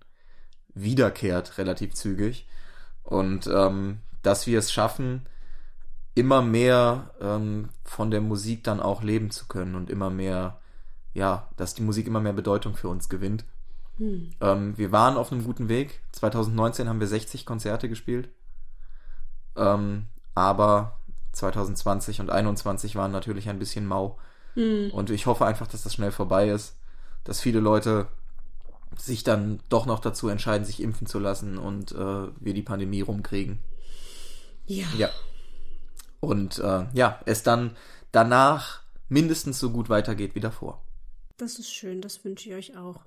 wiederkehrt relativ zügig und ähm, dass wir es schaffen, immer mehr ähm, von der Musik dann auch leben zu können und immer mehr, ja, dass die Musik immer mehr Bedeutung für uns gewinnt. Hm. Ähm, wir waren auf einem guten Weg. 2019 haben wir 60 Konzerte gespielt. Ähm, aber 2020 und 2021 waren natürlich ein bisschen mau. Hm. Und ich hoffe einfach, dass das schnell vorbei ist, dass viele Leute sich dann doch noch dazu entscheiden, sich impfen zu lassen und äh, wir die Pandemie rumkriegen. Ja. Ja. Und äh, ja, es dann danach mindestens so gut weitergeht wie davor. Das ist schön, das wünsche ich euch auch.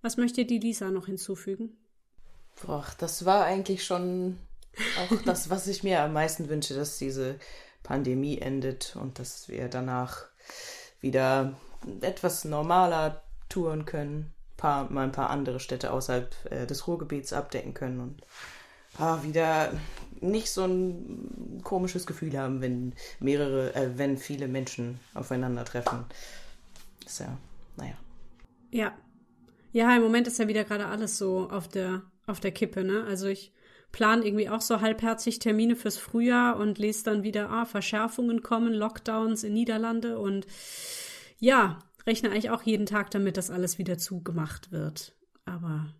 Was möchte die Lisa noch hinzufügen? Boah, das war eigentlich schon auch das, (laughs) was ich mir am meisten wünsche, dass diese Pandemie endet und dass wir danach wieder etwas normaler touren können paar, mal ein paar andere Städte außerhalb äh, des Ruhrgebiets abdecken können und ah, wieder nicht so ein komisches Gefühl haben, wenn mehrere, äh, wenn viele Menschen aufeinandertreffen. Ist ja, naja. Ja. Ja, im Moment ist ja wieder gerade alles so auf der, auf der Kippe, ne? Also ich plane irgendwie auch so halbherzig Termine fürs Frühjahr und lese dann wieder, ah, Verschärfungen kommen, Lockdowns in Niederlande und ja, rechne eigentlich auch jeden Tag damit, dass alles wieder zugemacht wird. Aber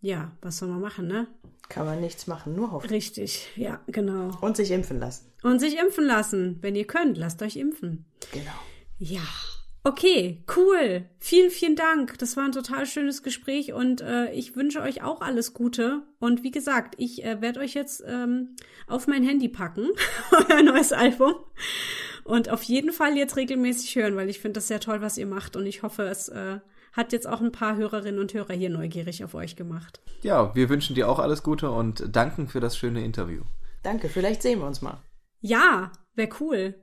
ja, was soll man machen, ne? Kann man nichts machen, nur hoffen. Richtig, ja, genau. Und sich impfen lassen. Und sich impfen lassen. Wenn ihr könnt, lasst euch impfen. Genau. Ja. Okay, cool. Vielen, vielen Dank. Das war ein total schönes Gespräch und äh, ich wünsche euch auch alles Gute. Und wie gesagt, ich äh, werde euch jetzt ähm, auf mein Handy packen, (laughs) euer neues Album. Und auf jeden Fall jetzt regelmäßig hören, weil ich finde das sehr toll, was ihr macht. Und ich hoffe, es äh, hat jetzt auch ein paar Hörerinnen und Hörer hier neugierig auf euch gemacht. Ja, wir wünschen dir auch alles Gute und danken für das schöne Interview. Danke, vielleicht sehen wir uns mal. Ja, wäre cool.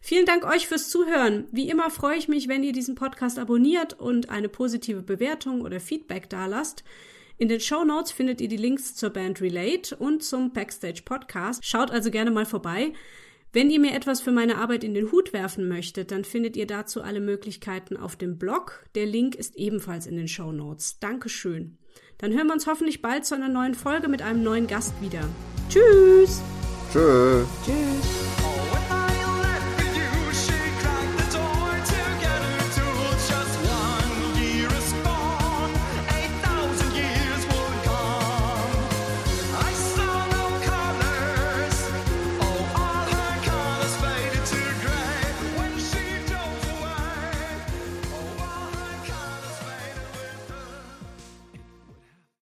Vielen Dank euch fürs Zuhören. Wie immer freue ich mich, wenn ihr diesen Podcast abonniert und eine positive Bewertung oder Feedback dalasst. In den Show Notes findet ihr die Links zur Band Relate und zum Backstage Podcast. Schaut also gerne mal vorbei. Wenn ihr mir etwas für meine Arbeit in den Hut werfen möchtet, dann findet ihr dazu alle Möglichkeiten auf dem Blog. Der Link ist ebenfalls in den Show Notes. Dankeschön. Dann hören wir uns hoffentlich bald zu einer neuen Folge mit einem neuen Gast wieder. Tschüss! Tschö. Tschüss!